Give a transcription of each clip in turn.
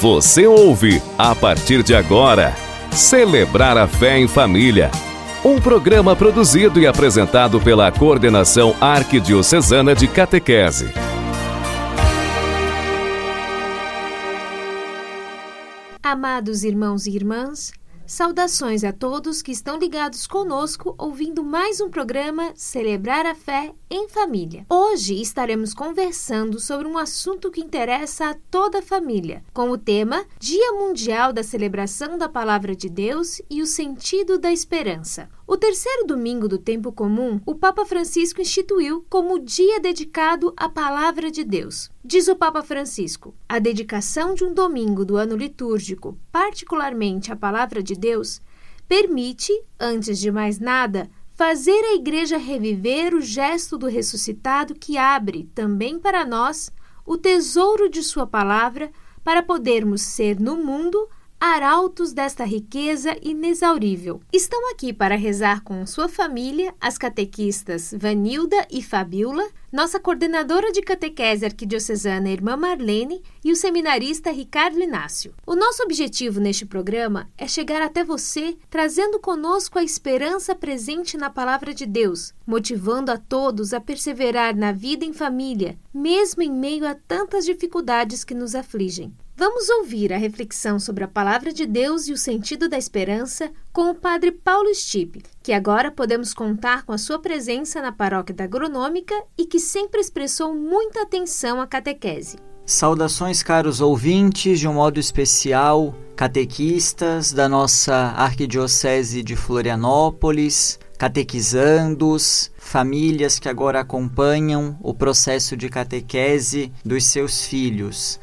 Você ouve, a partir de agora, Celebrar a Fé em Família. Um programa produzido e apresentado pela Coordenação Arquidiocesana de Catequese. Amados irmãos e irmãs, Saudações a todos que estão ligados conosco ouvindo mais um programa Celebrar a Fé em Família. Hoje estaremos conversando sobre um assunto que interessa a toda a família, com o tema Dia Mundial da Celebração da Palavra de Deus e o Sentido da Esperança. O terceiro domingo do tempo comum, o Papa Francisco instituiu como dia dedicado à Palavra de Deus. Diz o Papa Francisco: a dedicação de um domingo do ano litúrgico, particularmente à Palavra de Deus, permite, antes de mais nada, fazer a Igreja reviver o gesto do ressuscitado que abre, também para nós, o tesouro de Sua palavra para podermos ser no mundo arautos desta riqueza inexaurível. Estão aqui para rezar com sua família as catequistas Vanilda e Fabiola, nossa coordenadora de catequese arquidiocesana Irmã Marlene e o seminarista Ricardo Inácio. O nosso objetivo neste programa é chegar até você trazendo conosco a esperança presente na palavra de Deus, motivando a todos a perseverar na vida em família, mesmo em meio a tantas dificuldades que nos afligem. Vamos ouvir a reflexão sobre a palavra de Deus e o sentido da esperança com o Padre Paulo Stipe, que agora podemos contar com a sua presença na paróquia da Agronômica e que sempre expressou muita atenção à catequese. Saudações, caros ouvintes, de um modo especial, catequistas da nossa Arquidiocese de Florianópolis, catequizandos, famílias que agora acompanham o processo de catequese dos seus filhos.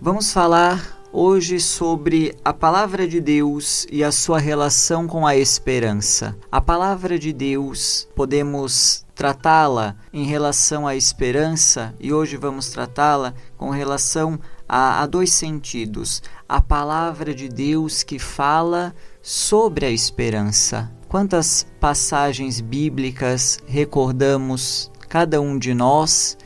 Vamos falar hoje sobre a palavra de Deus e a sua relação com a esperança. A palavra de Deus, podemos tratá-la em relação à esperança e hoje vamos tratá-la com relação a, a, dois sentidos. A palavra de Deus que fala sobre a esperança. Quantas passagens bíblicas recordamos cada um de nós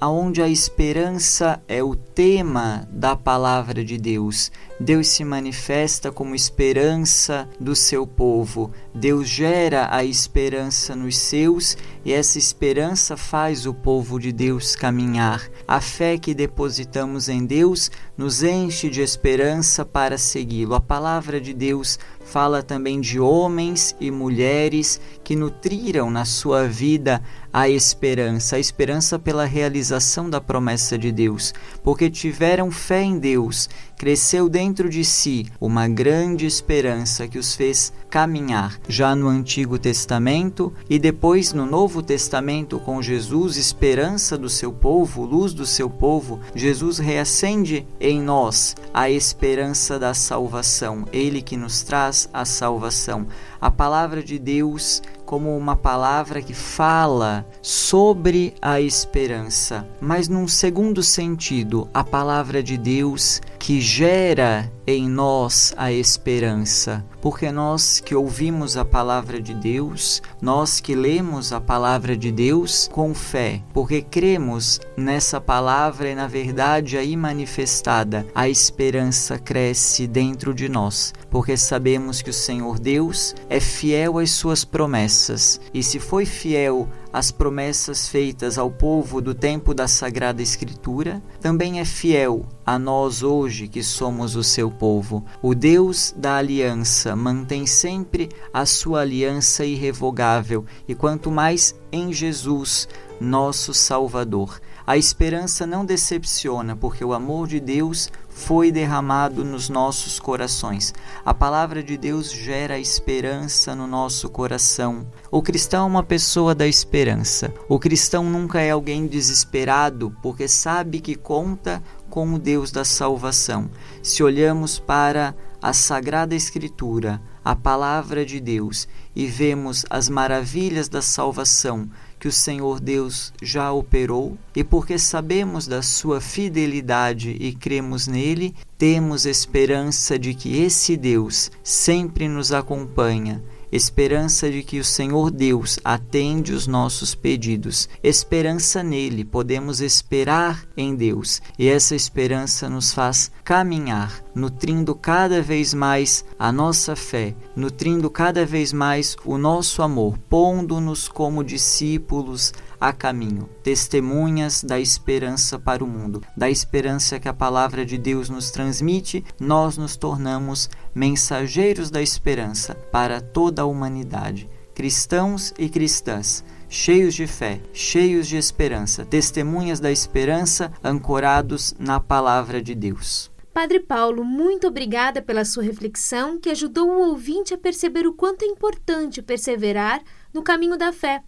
aonde a esperança é o tema da palavra de Deus. Deus se manifesta como esperança do seu povo. Deus gera a esperança nos seus e essa esperança faz o povo de Deus caminhar. A fé que depositamos em Deus nos enche de esperança para segui-lo. A palavra de Deus fala também de homens e mulheres que nutriram na sua vida a esperança, a esperança pela realização da promessa de Deus, porque tiveram fé em Deus, cresceu dentro de si uma grande esperança que os fez caminhar já no Antigo Testamento e depois no Novo Testamento com Jesus, esperança do seu povo, luz do seu povo, Jesus reacende em nós a esperança da salvação, ele que nos traz a salvação. A palavra de Deus como uma palavra que fala sobre a esperança, mas num segundo sentido, a palavra de Deus que gera em nós a esperança, porque nós que ouvimos a palavra de Deus, nós que lemos a palavra de Deus com fé, porque cremos nessa palavra e na verdade aí manifestada, a esperança cresce dentro de nós, porque sabemos que o Senhor Deus é fiel às suas promessas, e se foi fiel às promessas feitas ao povo do tempo da Sagrada Escritura, também é fiel a nós hoje que somos o seu povo. O Deus da aliança mantém sempre a sua aliança irrevogável, e quanto mais em Jesus, nosso Salvador. A esperança não decepciona, porque o amor de Deus foi derramado nos nossos corações. A palavra de Deus gera esperança no nosso coração. O cristão é uma pessoa da esperança. O cristão nunca é alguém desesperado, porque sabe que conta com o Deus da salvação. Se olhamos para a Sagrada Escritura, a palavra de Deus, e vemos as maravilhas da salvação que o Senhor Deus já operou, e porque sabemos da sua fidelidade e cremos nele, temos esperança de que esse Deus sempre nos acompanha esperança de que o Senhor Deus atende os nossos pedidos, esperança nele, podemos esperar em Deus. E essa esperança nos faz caminhar, nutrindo cada vez mais a nossa fé, nutrindo cada vez mais o nosso amor, pondo-nos como discípulos a caminho, testemunhas da esperança para o mundo, da esperança que a palavra de Deus nos transmite, nós nos tornamos mensageiros da esperança para toda a humanidade, cristãos e cristãs cheios de fé, cheios de esperança, testemunhas da esperança ancorados na palavra de Deus. Padre Paulo, muito obrigada pela sua reflexão que ajudou o ouvinte a perceber o quanto é importante perseverar no caminho da fé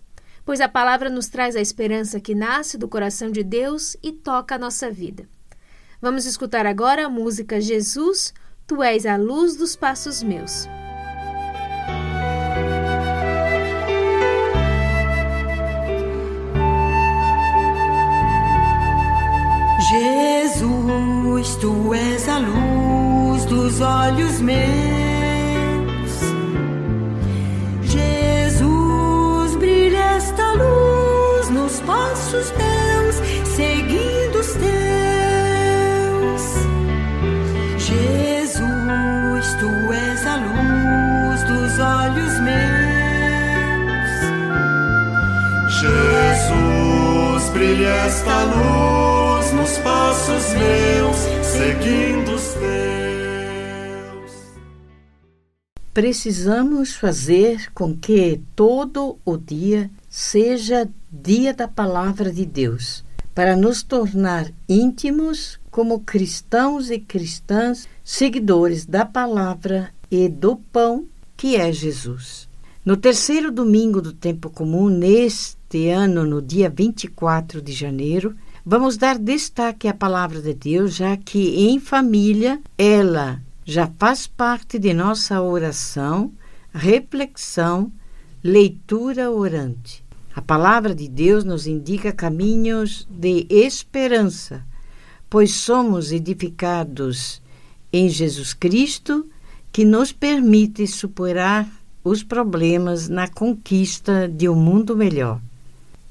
pois a palavra nos traz a esperança que nasce do coração de Deus e toca a nossa vida. Vamos escutar agora a música Jesus, Tu és a luz dos passos meus. Jesus, tu és a luz dos olhos meus. Passos meus, seguindo os teus. Jesus, tu és a luz dos olhos meus. Jesus, brilha esta luz nos passos meus, seguindo os teus. Precisamos fazer com que todo o dia seja dia da Palavra de Deus, para nos tornar íntimos como cristãos e cristãs, seguidores da Palavra e do pão que é Jesus. No terceiro domingo do tempo comum, neste ano, no dia 24 de janeiro, vamos dar destaque à palavra de Deus, já que em família ela já faz parte de nossa oração, reflexão leitura orante. A palavra de Deus nos indica caminhos de esperança, pois somos edificados em Jesus Cristo, que nos permite superar os problemas na conquista de um mundo melhor.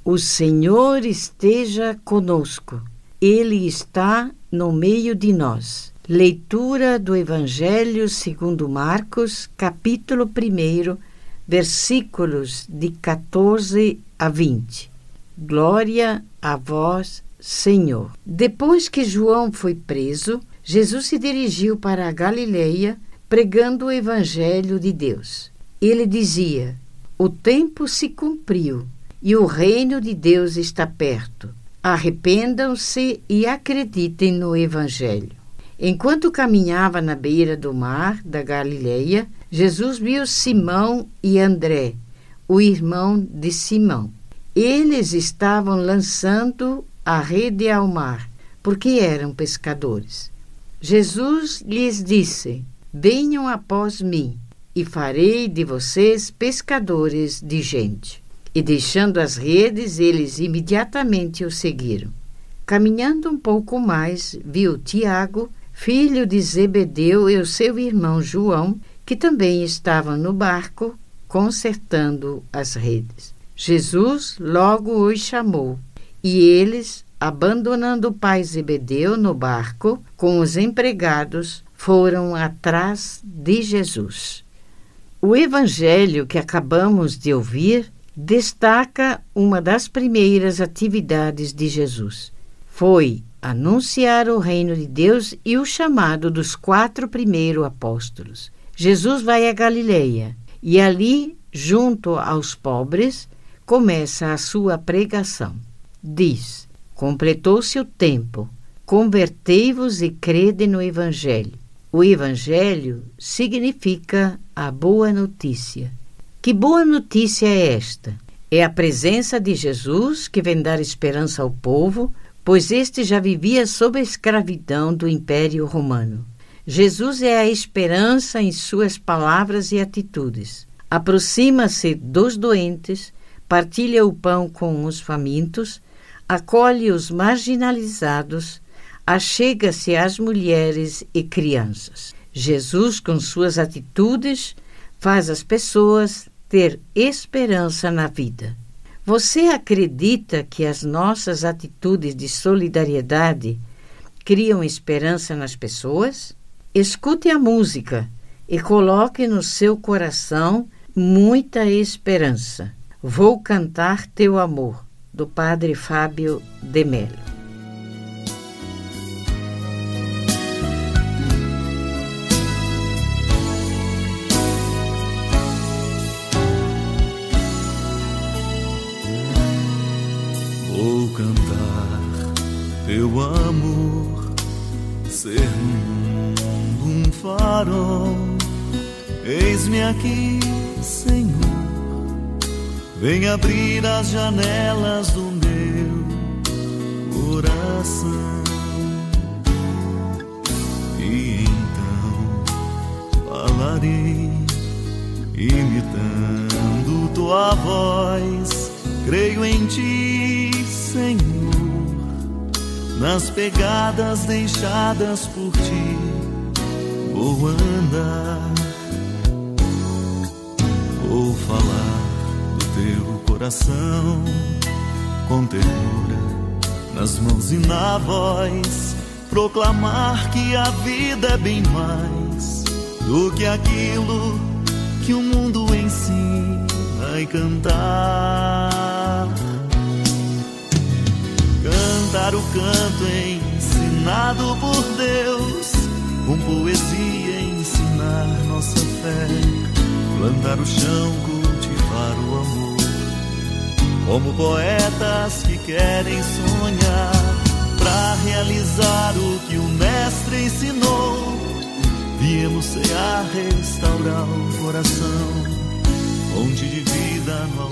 O Senhor esteja conosco, Ele está no meio de nós. Leitura do Evangelho segundo Marcos, capítulo 1, versículos de 14 a 20. Glória a vós, Senhor. Depois que João foi preso, Jesus se dirigiu para a Galileia pregando o evangelho de Deus. Ele dizia: O tempo se cumpriu e o reino de Deus está perto. Arrependam-se e acreditem no evangelho. Enquanto caminhava na beira do mar da Galileia, Jesus viu Simão e André, o irmão de Simão. Eles estavam lançando a rede ao mar, porque eram pescadores. Jesus lhes disse: Venham após mim, e farei de vocês pescadores de gente. E deixando as redes, eles imediatamente o seguiram. Caminhando um pouco mais, viu Tiago, filho de Zebedeu, e o seu irmão João, que também estavam no barco consertando as redes. Jesus logo os chamou e eles, abandonando o pai Zebedeu no barco com os empregados, foram atrás de Jesus. O evangelho que acabamos de ouvir destaca uma das primeiras atividades de Jesus. Foi anunciar o reino de Deus e o chamado dos quatro primeiros apóstolos. Jesus vai a Galileia e ali, junto aos pobres, começa a sua pregação. Diz: Completou-se o tempo, convertei-vos e crede no Evangelho. O Evangelho significa a boa notícia. Que boa notícia é esta? É a presença de Jesus que vem dar esperança ao povo, pois este já vivia sob a escravidão do Império Romano. Jesus é a esperança em suas palavras e atitudes. Aproxima-se dos doentes, partilha o pão com os famintos, acolhe os marginalizados, achega-se às mulheres e crianças. Jesus, com suas atitudes, faz as pessoas ter esperança na vida. Você acredita que as nossas atitudes de solidariedade criam esperança nas pessoas? Escute a música e coloque no seu coração muita esperança. Vou cantar teu amor, do Padre Fábio de Mello. Farol. Eis-me aqui, Senhor, vem abrir as janelas do meu coração. E então falarei, imitando tua voz, creio em ti Senhor, nas pegadas deixadas por ti, vou andar, vou falar do teu coração com ternura nas mãos e na voz, proclamar que a vida é bem mais do que aquilo que o mundo ensina e cantar. Cantar o canto ensinado por Deus, com poesia ensinar nossa fé, plantar o chão, cultivar o amor, como poetas que querem sonhar, para realizar o que o Mestre ensinou. Viemos cear, restaurar o coração, fonte de vida no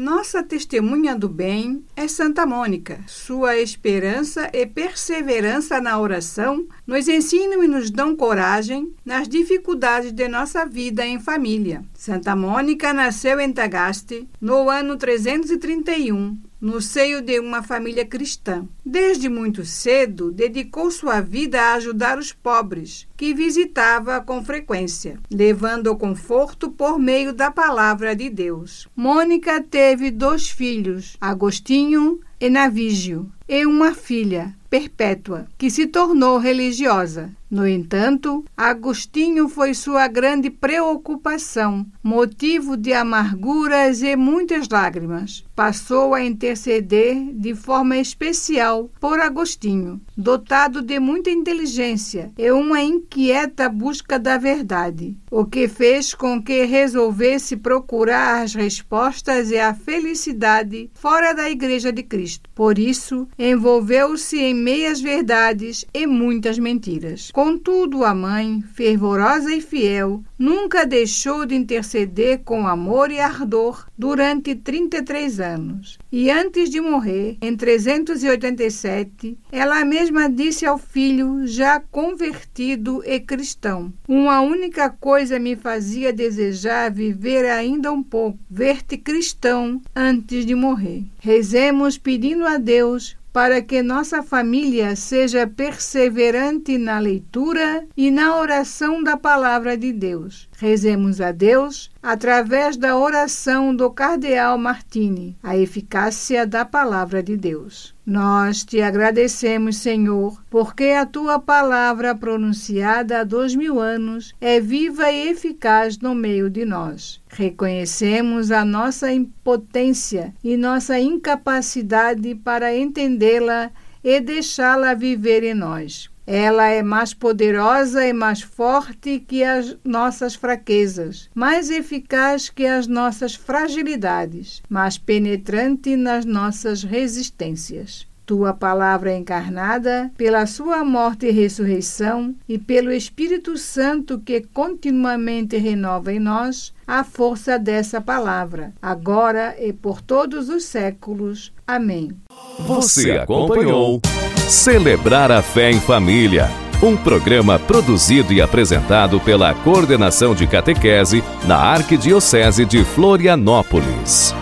Nossa testemunha do bem é Santa Mônica. Sua esperança e perseverança na oração nos ensinam e nos dão coragem nas dificuldades de nossa vida em família. Santa Mônica nasceu em Tagaste no ano 331 no seio de uma família cristã. Desde muito cedo, dedicou sua vida a ajudar os pobres, que visitava com frequência, levando o conforto por meio da palavra de Deus. Mônica teve dois filhos, Agostinho e Navígio, e uma filha, Perpétua, que se tornou religiosa. No entanto, Agostinho foi sua grande preocupação, motivo de amarguras e muitas lágrimas. Passou a interceder de forma especial por Agostinho, dotado de muita inteligência e uma inquieta busca da verdade, o que fez com que resolvesse procurar as respostas e a felicidade fora da Igreja de Cristo. Por isso, envolveu-se em meias verdades e muitas mentiras. Contudo, a mãe, fervorosa e fiel, nunca deixou de interceder com amor e ardor durante 33 anos. E antes de morrer, em 387, ela mesma disse ao filho, já convertido e cristão: Uma única coisa me fazia desejar viver ainda um pouco, ver-te cristão antes de morrer. Rezemos pedindo a Deus para que nossa família seja perseverante na leitura e na oração da palavra de Deus. Rezemos a Deus através da oração do Cardeal Martini, a eficácia da palavra de Deus. Nós te agradecemos, Senhor, porque a tua palavra pronunciada há dois mil anos é viva e eficaz no meio de nós. Reconhecemos a nossa impotência e nossa incapacidade para entendê-la e deixá-la viver em nós. Ela é mais poderosa e mais forte que as nossas fraquezas, mais eficaz que as nossas fragilidades, mais penetrante nas nossas resistências tua palavra encarnada, pela sua morte e ressurreição e pelo Espírito Santo que continuamente renova em nós a força dessa palavra, agora e por todos os séculos. Amém. Você acompanhou Celebrar a Fé em Família, um programa produzido e apresentado pela Coordenação de Catequese na Arquidiocese de Florianópolis.